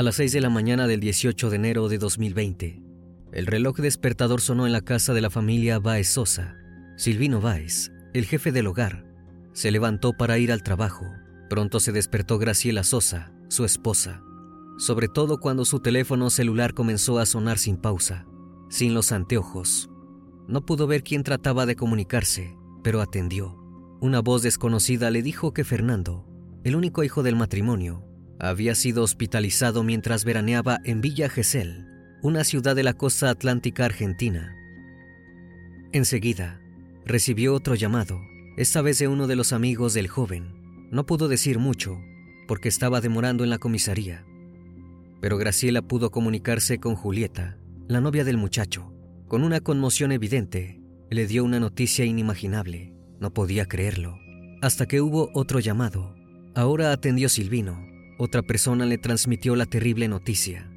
A las 6 de la mañana del 18 de enero de 2020, el reloj despertador sonó en la casa de la familia Baez Sosa. Silvino Baez, el jefe del hogar, se levantó para ir al trabajo. Pronto se despertó Graciela Sosa, su esposa, sobre todo cuando su teléfono celular comenzó a sonar sin pausa, sin los anteojos. No pudo ver quién trataba de comunicarse, pero atendió. Una voz desconocida le dijo que Fernando, el único hijo del matrimonio, había sido hospitalizado mientras veraneaba en Villa Gesell, una ciudad de la costa atlántica argentina. Enseguida, recibió otro llamado, esta vez de uno de los amigos del joven. No pudo decir mucho, porque estaba demorando en la comisaría. Pero Graciela pudo comunicarse con Julieta, la novia del muchacho. Con una conmoción evidente, le dio una noticia inimaginable. No podía creerlo. Hasta que hubo otro llamado. Ahora atendió Silvino, otra persona le transmitió la terrible noticia.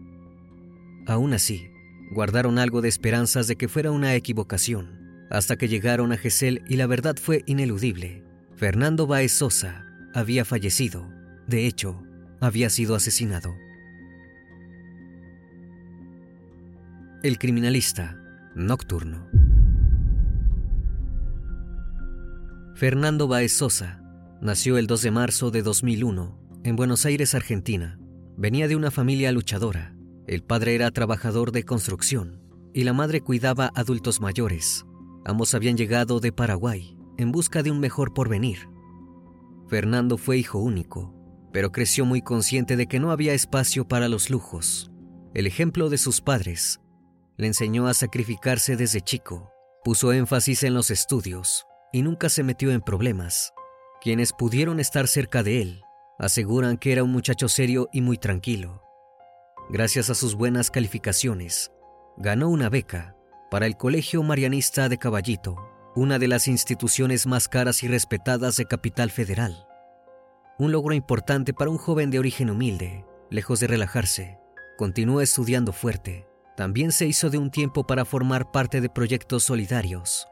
Aún así, guardaron algo de esperanzas de que fuera una equivocación, hasta que llegaron a Gesell y la verdad fue ineludible. Fernando Baez Sosa había fallecido, de hecho, había sido asesinado. El criminalista nocturno. Fernando Baez Sosa nació el 2 de marzo de 2001 en Buenos Aires, Argentina. Venía de una familia luchadora. El padre era trabajador de construcción y la madre cuidaba adultos mayores. Ambos habían llegado de Paraguay en busca de un mejor porvenir. Fernando fue hijo único, pero creció muy consciente de que no había espacio para los lujos. El ejemplo de sus padres le enseñó a sacrificarse desde chico, puso énfasis en los estudios y nunca se metió en problemas. Quienes pudieron estar cerca de él Aseguran que era un muchacho serio y muy tranquilo. Gracias a sus buenas calificaciones, ganó una beca para el Colegio Marianista de Caballito, una de las instituciones más caras y respetadas de Capital Federal. Un logro importante para un joven de origen humilde, lejos de relajarse, continuó estudiando fuerte. También se hizo de un tiempo para formar parte de proyectos solidarios.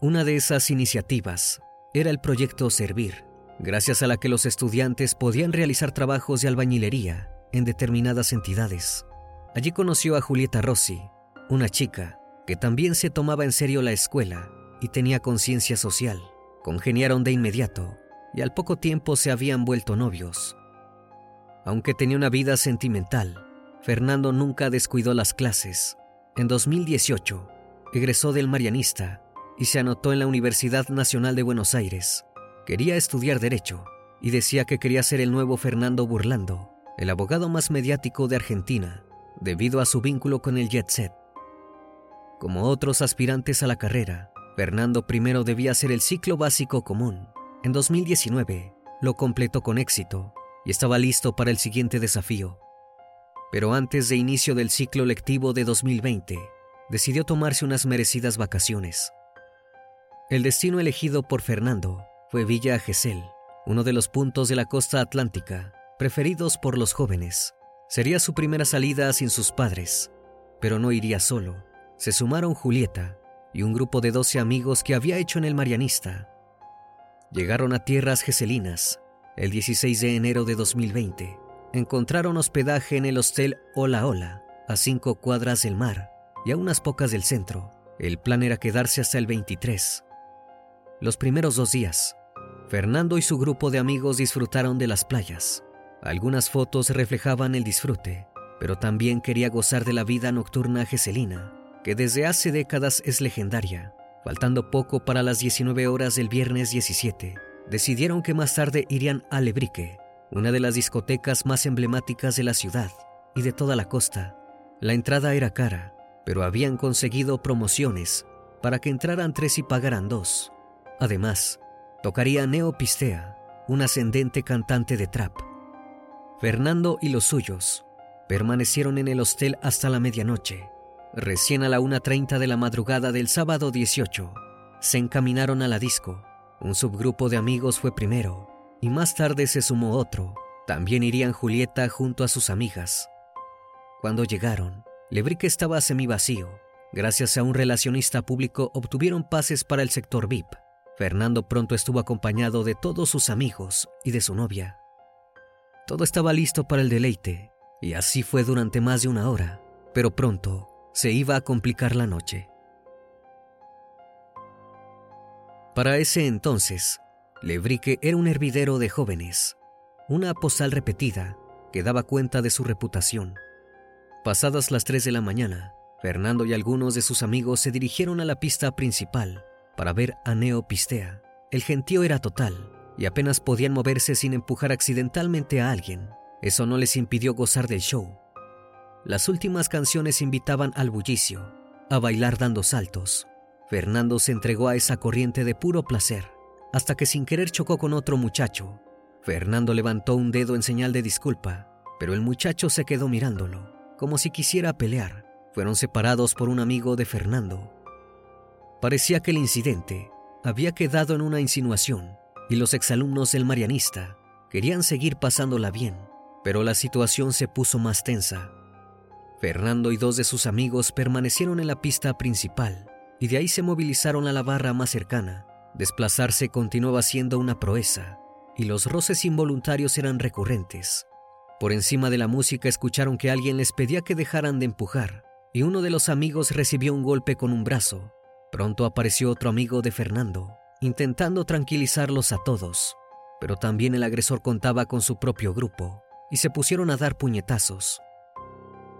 Una de esas iniciativas era el proyecto Servir, gracias a la que los estudiantes podían realizar trabajos de albañilería en determinadas entidades. Allí conoció a Julieta Rossi, una chica que también se tomaba en serio la escuela y tenía conciencia social. Congeniaron de inmediato y al poco tiempo se habían vuelto novios. Aunque tenía una vida sentimental, Fernando nunca descuidó las clases. En 2018, egresó del Marianista y se anotó en la Universidad Nacional de Buenos Aires. Quería estudiar Derecho y decía que quería ser el nuevo Fernando Burlando, el abogado más mediático de Argentina, debido a su vínculo con el jet set. Como otros aspirantes a la carrera, Fernando primero debía hacer el ciclo básico común. En 2019 lo completó con éxito y estaba listo para el siguiente desafío. Pero antes de inicio del ciclo lectivo de 2020, decidió tomarse unas merecidas vacaciones. El destino elegido por Fernando fue Villa Gesell, uno de los puntos de la costa atlántica preferidos por los jóvenes. Sería su primera salida sin sus padres, pero no iría solo se sumaron Julieta y un grupo de 12 amigos que había hecho en el Marianista. Llegaron a tierras geselinas el 16 de enero de 2020. Encontraron hospedaje en el hostel Hola Hola, a cinco cuadras del mar y a unas pocas del centro. El plan era quedarse hasta el 23. Los primeros dos días, Fernando y su grupo de amigos disfrutaron de las playas. Algunas fotos reflejaban el disfrute, pero también quería gozar de la vida nocturna geselina que desde hace décadas es legendaria. Faltando poco para las 19 horas del viernes 17, decidieron que más tarde irían a Lebrique, una de las discotecas más emblemáticas de la ciudad y de toda la costa. La entrada era cara, pero habían conseguido promociones para que entraran tres y pagaran dos. Además, tocaría Neo Pistea, un ascendente cantante de trap. Fernando y los suyos permanecieron en el hostel hasta la medianoche Recién a la 1.30 de la madrugada del sábado 18, se encaminaron a la disco. Un subgrupo de amigos fue primero, y más tarde se sumó otro. También irían Julieta junto a sus amigas. Cuando llegaron, Lebrique estaba semivacío. Gracias a un relacionista público obtuvieron pases para el sector VIP. Fernando pronto estuvo acompañado de todos sus amigos y de su novia. Todo estaba listo para el deleite, y así fue durante más de una hora, pero pronto se iba a complicar la noche. Para ese entonces, Lebrique era un hervidero de jóvenes, una postal repetida que daba cuenta de su reputación. Pasadas las 3 de la mañana, Fernando y algunos de sus amigos se dirigieron a la pista principal para ver a Neo Pistea. El gentío era total y apenas podían moverse sin empujar accidentalmente a alguien. Eso no les impidió gozar del show, las últimas canciones invitaban al bullicio, a bailar dando saltos. Fernando se entregó a esa corriente de puro placer, hasta que sin querer chocó con otro muchacho. Fernando levantó un dedo en señal de disculpa, pero el muchacho se quedó mirándolo, como si quisiera pelear. Fueron separados por un amigo de Fernando. Parecía que el incidente había quedado en una insinuación y los exalumnos del Marianista querían seguir pasándola bien, pero la situación se puso más tensa. Fernando y dos de sus amigos permanecieron en la pista principal y de ahí se movilizaron a la barra más cercana. Desplazarse continuaba siendo una proeza y los roces involuntarios eran recurrentes. Por encima de la música escucharon que alguien les pedía que dejaran de empujar y uno de los amigos recibió un golpe con un brazo. Pronto apareció otro amigo de Fernando, intentando tranquilizarlos a todos, pero también el agresor contaba con su propio grupo y se pusieron a dar puñetazos.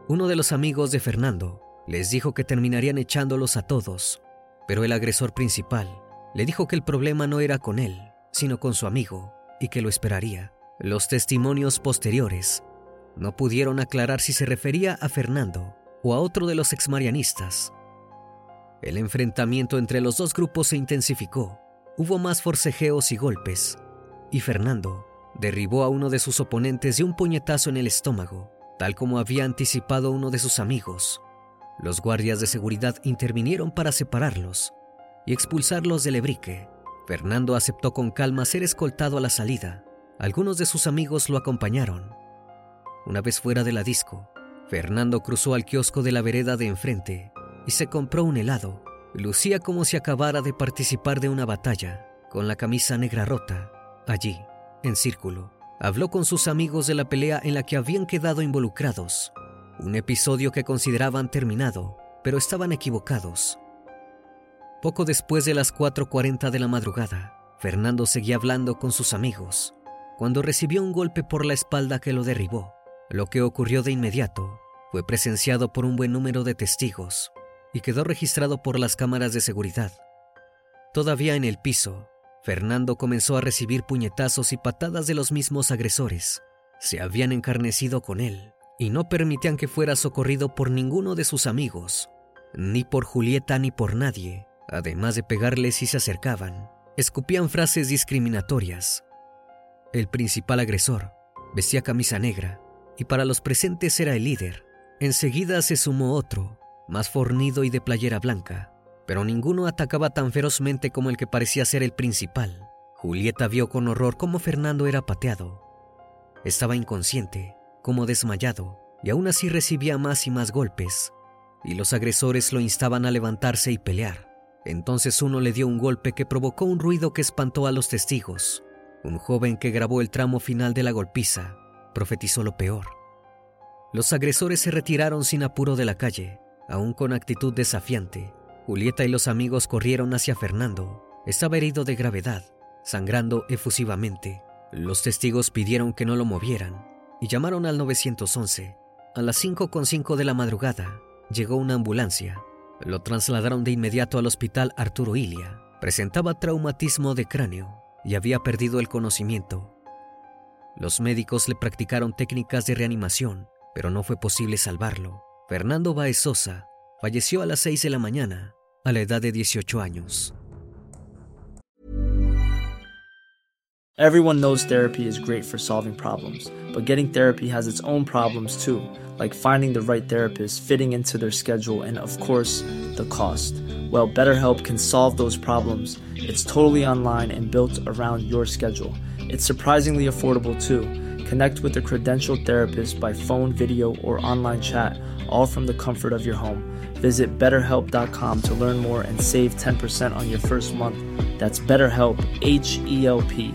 Uno de los amigos de Fernando les dijo que terminarían echándolos a todos, pero el agresor principal le dijo que el problema no era con él, sino con su amigo, y que lo esperaría. Los testimonios posteriores no pudieron aclarar si se refería a Fernando o a otro de los exmarianistas. El enfrentamiento entre los dos grupos se intensificó, hubo más forcejeos y golpes, y Fernando derribó a uno de sus oponentes de un puñetazo en el estómago Tal como había anticipado uno de sus amigos, los guardias de seguridad intervinieron para separarlos y expulsarlos del Lebrique. Fernando aceptó con calma ser escoltado a la salida. Algunos de sus amigos lo acompañaron. Una vez fuera de la disco, Fernando cruzó al kiosco de la vereda de enfrente y se compró un helado. Lucía como si acabara de participar de una batalla, con la camisa negra rota, allí, en círculo, habló con sus amigos de la pelea en la que habían quedado involucrados, un episodio que consideraban terminado, pero estaban equivocados. Poco después de las 4.40 de la madrugada, Fernando seguía hablando con sus amigos, cuando recibió un golpe por la espalda que lo derribó. Lo que ocurrió de inmediato fue presenciado por un buen número de testigos y quedó registrado por las cámaras de seguridad. Todavía en el piso, Fernando comenzó a recibir puñetazos y patadas de los mismos agresores. Se habían encarnecido con él y no permitían que fuera socorrido por ninguno de sus amigos, ni por Julieta ni por nadie. Además de pegarles si se acercaban, escupían frases discriminatorias. El principal agresor vestía camisa negra y para los presentes era el líder. Enseguida se sumó otro, más fornido y de playera blanca, pero ninguno atacaba tan ferozmente como el que parecía ser el principal. Julieta vio con horror cómo Fernando era pateado. Estaba inconsciente, como desmayado, y aún así recibía más y más golpes, y los agresores lo instaban a levantarse y pelear. Entonces uno le dio un golpe que provocó un ruido que espantó a los testigos. Un joven que grabó el tramo final de la golpiza profetizó lo peor. Los agresores se retiraron sin apuro de la calle, aún con actitud desafiante. Julieta y los amigos corrieron hacia Fernando. Estaba herido de gravedad, sangrando efusivamente. Los testigos pidieron que no lo movieran y llamaron al 911. A las 5.05 de la madrugada llegó una ambulancia. Lo trasladaron de inmediato al hospital Arturo Ilia. Presentaba traumatismo de cráneo y había perdido el conocimiento. Los médicos le practicaron técnicas de reanimación, pero no fue posible salvarlo. Fernando Baez Sosa falleció a las 6 de la mañana, a la edad de 18 años. Everyone knows therapy is great for solving problems, but getting therapy has its own problems too, like finding the right therapist, fitting into their schedule, and of course, the cost. Well, BetterHelp can solve those problems. It's totally online and built around your schedule. It's surprisingly affordable too. Connect with a credentialed therapist by phone, video, or online chat, all from the comfort of your home. Visit betterhelp.com to learn more and save 10% on your first month. That's BetterHelp, H E L P.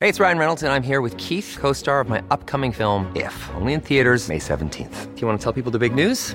Hey, it's Ryan Reynolds, and I'm here with Keith, co star of my upcoming film, If, only in theaters, May 17th. Do you want to tell people the big news?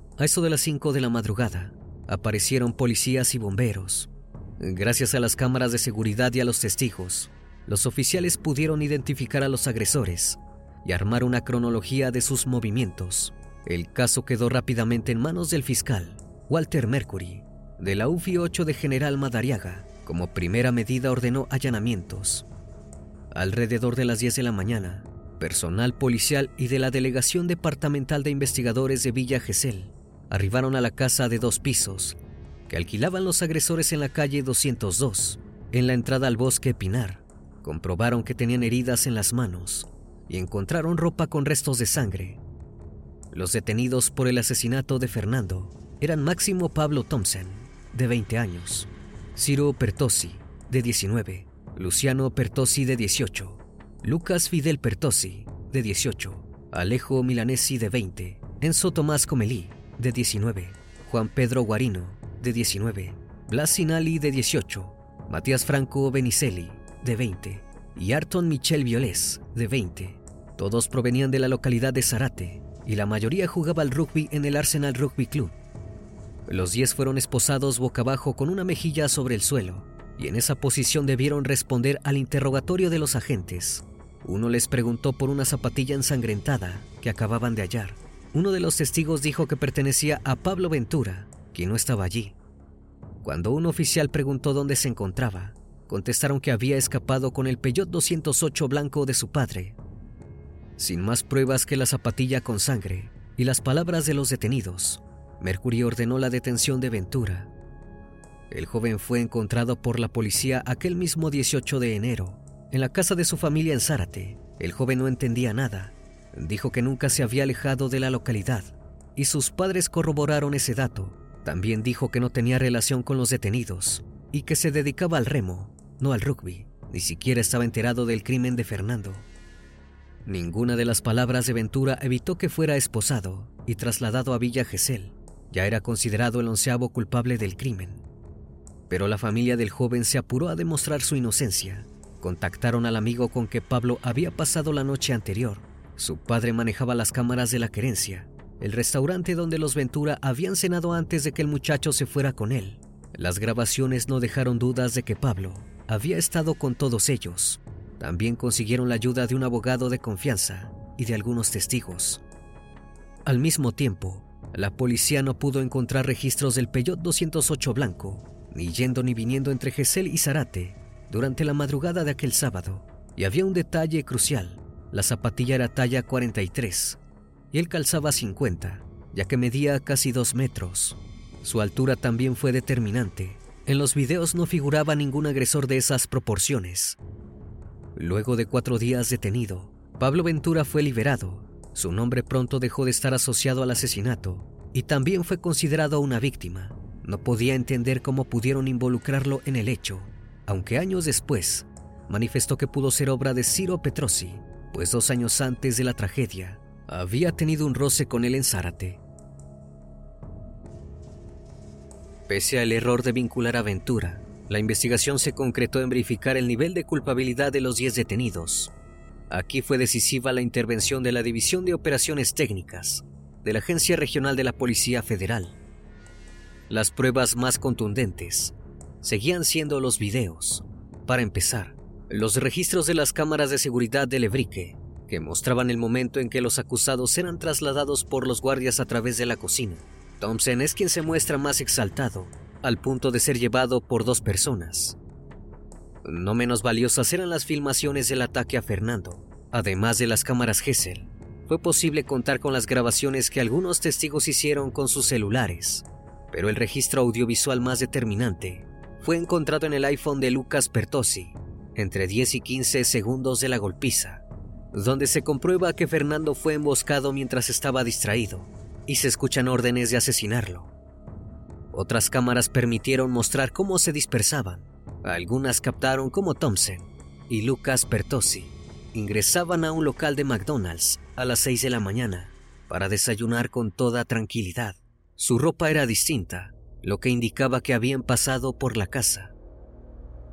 A eso de las 5 de la madrugada, aparecieron policías y bomberos. Gracias a las cámaras de seguridad y a los testigos, los oficiales pudieron identificar a los agresores y armar una cronología de sus movimientos. El caso quedó rápidamente en manos del fiscal, Walter Mercury, de la UFI 8 de General Madariaga. Como primera medida ordenó allanamientos. Alrededor de las 10 de la mañana, personal policial y de la Delegación Departamental de Investigadores de Villa Gesell arribaron a la casa de dos pisos que alquilaban los agresores en la calle 202, en la entrada al bosque Pinar. Comprobaron que tenían heridas en las manos y encontraron ropa con restos de sangre. Los detenidos por el asesinato de Fernando eran Máximo Pablo Thompson, de 20 años, Ciro Pertosi, de 19, Luciano Pertosi, de 18, Lucas Fidel Pertosi, de 18, Alejo Milanesi, de 20, Enzo Tomás Comelí, de 19, Juan Pedro Guarino, de 19, Blas Sinali, de 18, Matías Franco Benicelli, de 20, y Arton Michel Violés, de 20. Todos provenían de la localidad de Zarate y la mayoría jugaba al rugby en el Arsenal Rugby Club. Los 10 fueron esposados boca abajo con una mejilla sobre el suelo y en esa posición debieron responder al interrogatorio de los agentes. Uno les preguntó por una zapatilla ensangrentada que acababan de hallar. Uno de los testigos dijo que pertenecía a Pablo Ventura, quien no estaba allí. Cuando un oficial preguntó dónde se encontraba, contestaron que había escapado con el Peugeot 208 blanco de su padre. Sin más pruebas que la zapatilla con sangre y las palabras de los detenidos, Mercury ordenó la detención de Ventura. El joven fue encontrado por la policía aquel mismo 18 de enero, en la casa de su familia en Zárate. El joven no entendía nada Dijo que nunca se había alejado de la localidad y sus padres corroboraron ese dato. También dijo que no tenía relación con los detenidos y que se dedicaba al remo, no al rugby. Ni siquiera estaba enterado del crimen de Fernando. Ninguna de las palabras de Ventura evitó que fuera esposado y trasladado a Villa Gesell. Ya era considerado el onceavo culpable del crimen. Pero la familia del joven se apuró a demostrar su inocencia. Contactaron al amigo con que Pablo había pasado la noche anterior. Su padre manejaba las cámaras de la querencia, el restaurante donde los Ventura habían cenado antes de que el muchacho se fuera con él. Las grabaciones no dejaron dudas de que Pablo había estado con todos ellos. También consiguieron la ayuda de un abogado de confianza y de algunos testigos. Al mismo tiempo, la policía no pudo encontrar registros del Peugeot 208 blanco, ni yendo ni viniendo entre Gesell y Zarate durante la madrugada de aquel sábado. Y había un detalle crucial. La zapatilla era talla 43 y él calzaba 50, ya que medía casi 2 metros. Su altura también fue determinante. En los videos no figuraba ningún agresor de esas proporciones. Luego de cuatro días detenido, Pablo Ventura fue liberado. Su nombre pronto dejó de estar asociado al asesinato y también fue considerado una víctima. No podía entender cómo pudieron involucrarlo en el hecho, aunque años después manifestó que pudo ser obra de Ciro Petrosi, pues dos años antes de la tragedia había tenido un roce con él en Zárate. Pese al error de vincular a Ventura, la investigación se concretó en verificar el nivel de culpabilidad de los 10 detenidos. Aquí fue decisiva la intervención de la División de Operaciones Técnicas de la Agencia Regional de la Policía Federal. Las pruebas más contundentes seguían siendo los videos. Para empezar, los registros de las cámaras de seguridad de Lebrique, que mostraban el momento en que los acusados eran trasladados por los guardias a través de la cocina. Thompson es quien se muestra más exaltado, al punto de ser llevado por dos personas. No menos valiosas eran las filmaciones del ataque a Fernando. Además de las cámaras Gesell, fue posible contar con las grabaciones que algunos testigos hicieron con sus celulares, pero el registro audiovisual más determinante fue encontrado en el iPhone de Lucas Pertossi, entre 10 y 15 segundos de la golpiza, donde se comprueba que Fernando fue emboscado mientras estaba distraído y se escuchan órdenes de asesinarlo. Otras cámaras permitieron mostrar cómo se dispersaban. Algunas captaron cómo Thompson y Lucas Pertossi ingresaban a un local de McDonald's a las 6 de la mañana para desayunar con toda tranquilidad. Su ropa era distinta, lo que indicaba que habían pasado por la casa.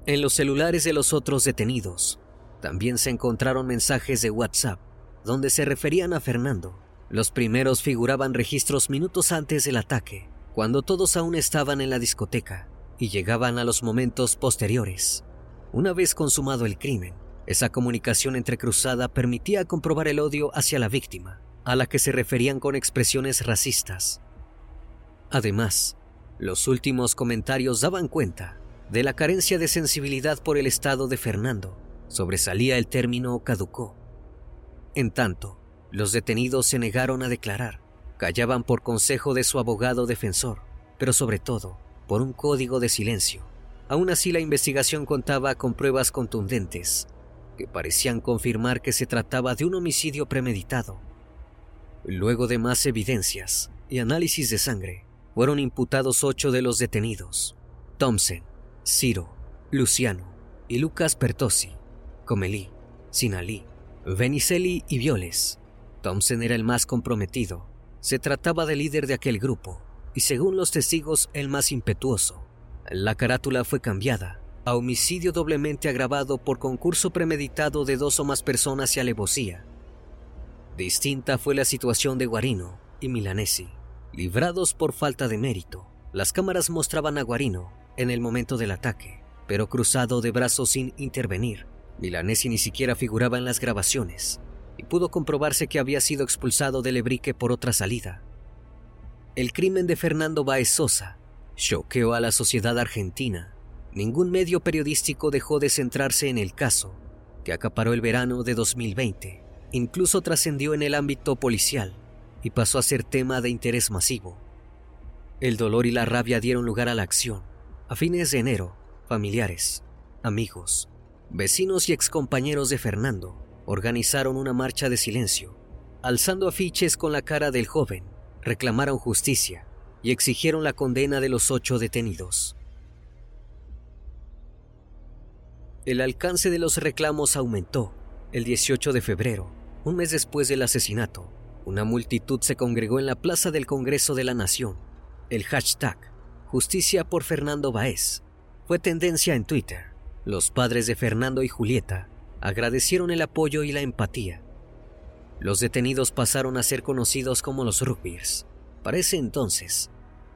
En los celulares de los otros detenidos también se encontraron mensajes de WhatsApp donde se referían a Fernando los primeros figuraban registros minutos antes del ataque, cuando todos aún estaban en la discoteca, y llegaban a los momentos posteriores. Una vez consumado el crimen, esa comunicación entrecruzada permitía comprobar el odio hacia la víctima, a la que se referían con expresiones racistas. Además, los últimos comentarios daban cuenta de la carencia de sensibilidad por el estado de Fernando. Sobresalía el término caducó. En tanto, los detenidos se negaron a declarar, callaban por consejo de su abogado defensor, pero sobre todo por un código de silencio. Aún así la investigación contaba con pruebas contundentes que parecían confirmar que se trataba de un homicidio premeditado. Luego de más evidencias y análisis de sangre, fueron imputados ocho de los detenidos. Thompson, Ciro, Luciano y Lucas Pertossi, Comelí, Sinalí, Venicelli y Violes Thompson era el más comprometido. Se trataba del líder de aquel grupo y según los testigos el más impetuoso. La carátula fue cambiada a homicidio doblemente agravado por concurso premeditado de dos o más personas y alevosía. Distinta fue la situación de Guarino y Milanesi. Librados por falta de mérito, las cámaras mostraban a Guarino en el momento del ataque, pero cruzado de brazos sin intervenir. Milanesi ni siquiera figuraba en las grabaciones y pudo comprobarse que había sido expulsado del Lebrique por otra salida. El crimen de Fernando Baez Sosa choqueó a la sociedad argentina. Ningún medio periodístico dejó de centrarse en el caso, que acaparó el verano de 2020. Incluso trascendió en el ámbito policial y pasó a ser tema de interés masivo. El dolor y la rabia dieron lugar a la acción. A fines de enero, familiares, amigos, vecinos y excompañeros de Fernando organizaron una marcha de silencio. Alzando afiches con la cara del joven, reclamaron justicia y exigieron la condena de los ocho detenidos. El alcance de los reclamos aumentó. El 18 de febrero, Un mes después del asesinato, una multitud se congregó en la Plaza del Congreso de la Nación. El hashtag Justicia por Fernando Baez fue tendencia en Twitter. Los padres de Fernando y Julieta agradecieron el apoyo y la empatía. Los detenidos pasaron a ser conocidos como los rugbyers. Para ese entonces,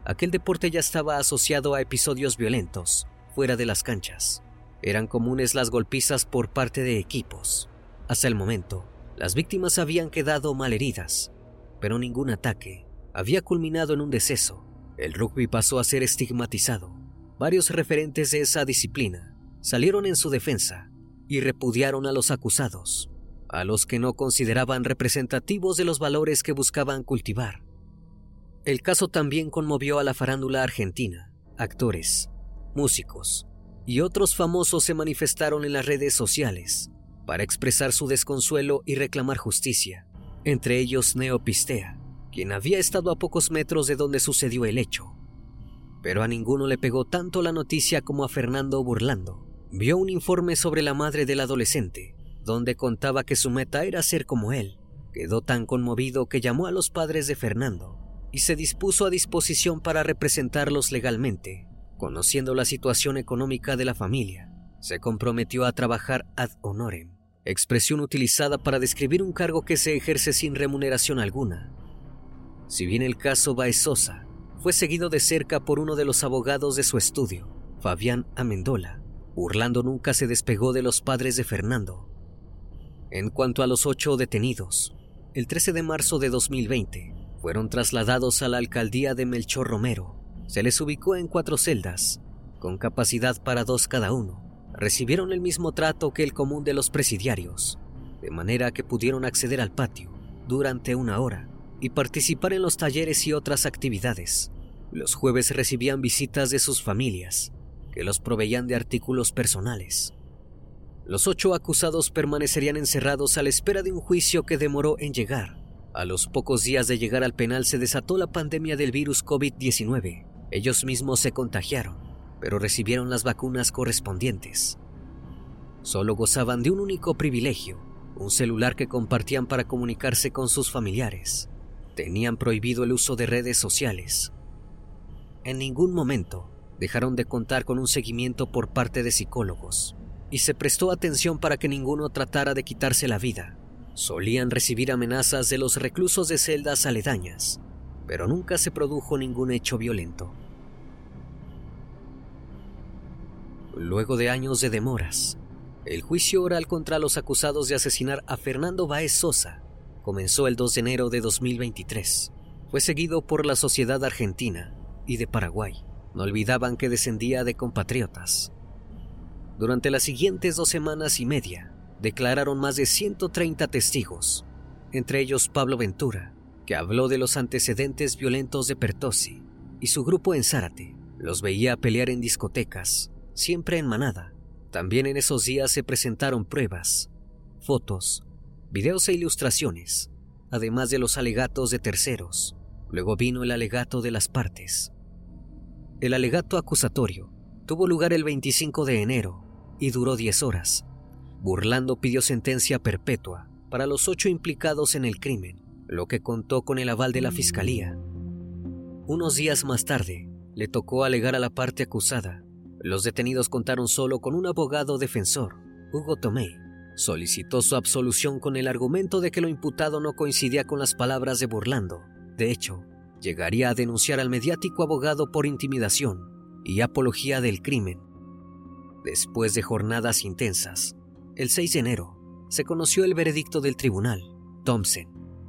aquel deporte ya estaba asociado a episodios violentos fuera de las canchas. Eran comunes las golpizas por parte de equipos. Hasta el momento, las víctimas habían quedado malheridas, pero ningún ataque había culminado en un deceso. El rugby pasó a ser estigmatizado. Varios referentes de esa disciplina salieron en su defensa y repudiaron a los acusados, a los que no consideraban representativos de los valores que buscaban cultivar. El caso también conmovió a la farándula argentina. Actores, músicos y otros famosos se manifestaron en las redes sociales para expresar su desconsuelo y reclamar justicia, entre ellos Neopistea, quien había estado a pocos metros de donde sucedió el hecho. Pero a ninguno le pegó tanto la noticia como a Fernando Burlando. Vio un informe sobre la madre del adolescente, donde contaba que su meta era ser como él. Quedó tan conmovido que llamó a los padres de Fernando y se dispuso a disposición para representarlos legalmente. Conociendo la situación económica de la familia, se comprometió a trabajar ad honorem, expresión utilizada para describir un cargo que se ejerce sin remuneración alguna. Si bien el caso Baezosa fue seguido de cerca por uno de los abogados de su estudio, Fabián Amendola, Burlando nunca se despegó de los padres de Fernando. En cuanto a los ocho detenidos, el 13 de marzo de 2020 fueron trasladados a la alcaldía de Melchor Romero. Se les ubicó en cuatro celdas, con capacidad para dos cada uno, recibieron el mismo trato que el común de los presidiarios, de manera que pudieron acceder al patio durante una hora y participar en los talleres y otras actividades. Los jueves recibían visitas de sus familias, que los proveían de artículos personales. Los ocho acusados permanecerían encerrados a la espera de un juicio que demoró en llegar. A los pocos días de llegar al penal se desató la pandemia del virus COVID-19. Ellos mismos se contagiaron pero recibieron las vacunas correspondientes. Solo gozaban de un único privilegio, un celular que compartían para comunicarse con sus familiares. Tenían prohibido el uso de redes sociales. En ningún momento dejaron de contar con un seguimiento por parte de psicólogos y se prestó atención para que ninguno tratara de quitarse la vida. Solían recibir amenazas de los reclusos de celdas aledañas, pero nunca se produjo ningún hecho violento. Luego de años de demoras, el juicio oral contra los acusados de asesinar a Fernando Baez Sosa comenzó el 2 de enero de 2023. Fue seguido por la sociedad argentina y de Paraguay. No olvidaban que descendía de compatriotas. Durante las siguientes dos semanas y media, declararon más de 130 testigos, entre ellos Pablo Ventura, que habló de los antecedentes violentos de Pertossi y su grupo en Zárate. Los veía pelear en discotecas, siempre en manada. También en esos días se presentaron pruebas, fotos, videos e ilustraciones, además de los alegatos de terceros. Luego vino el alegato de las partes. El alegato acusatorio tuvo lugar el 25 de enero y duró 10 horas. Burlando pidió sentencia perpetua para los ocho implicados en el crimen, lo que contó con el aval de la fiscalía. Unos días más tarde, le tocó alegar a la parte acusada los detenidos contaron solo con un abogado defensor, Hugo Tomé. Solicitó su absolución con el argumento de que lo imputado no coincidía con las palabras de Burlando. De hecho, llegaría a denunciar al mediático abogado por intimidación y apología del crimen. Después de jornadas intensas, el 6 de enero se conoció el veredicto del tribunal. Thompson,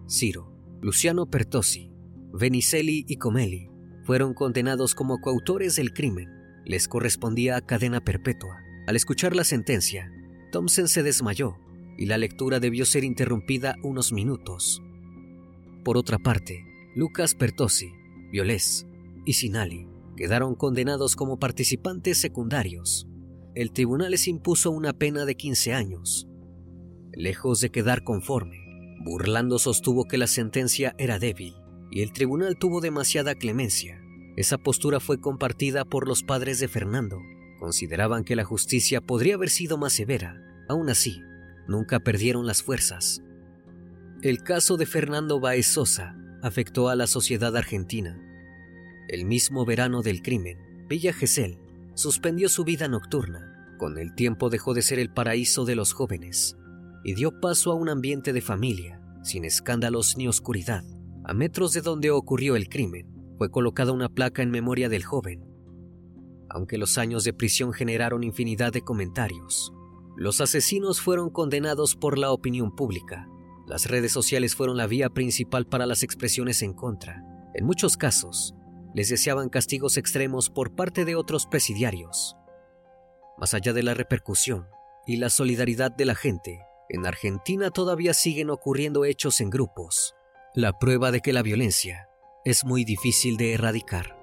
Ciro, Luciano Pertossi, Venicelli y Comelli fueron condenados como coautores del crimen les correspondía cadena perpetua. Al escuchar la sentencia, Thompson se desmayó y la lectura debió ser interrumpida unos minutos. Por otra parte, Lucas Pertossi, Violés y Sinali quedaron condenados como participantes secundarios. El tribunal les impuso una pena de 15 años. Lejos de quedar conforme, Burlando sostuvo que la sentencia era débil y el tribunal tuvo demasiada clemencia esa postura fue compartida por los padres de Fernando. Consideraban que la justicia podría haber sido más severa. Aún así, nunca perdieron las fuerzas. El caso de Fernando Baez Sosa afectó a la sociedad argentina. El mismo verano del crimen, Villa Gesell suspendió su vida nocturna. Con el tiempo dejó de ser el paraíso de los jóvenes y dio paso a un ambiente de familia, sin escándalos ni oscuridad. A metros de donde ocurrió el crimen, fue colocada una placa en memoria del joven. Aunque los años de prisión generaron infinidad de comentarios, los asesinos fueron condenados por la opinión pública las redes sociales fueron la vía principal para las expresiones en contra. En muchos casos, les deseaban castigos extremos por parte de otros presidiarios. Más allá de la repercusión y la solidaridad de la gente, en Argentina todavía siguen ocurriendo hechos en grupos, la prueba de que la violencia es muy difícil de erradicar.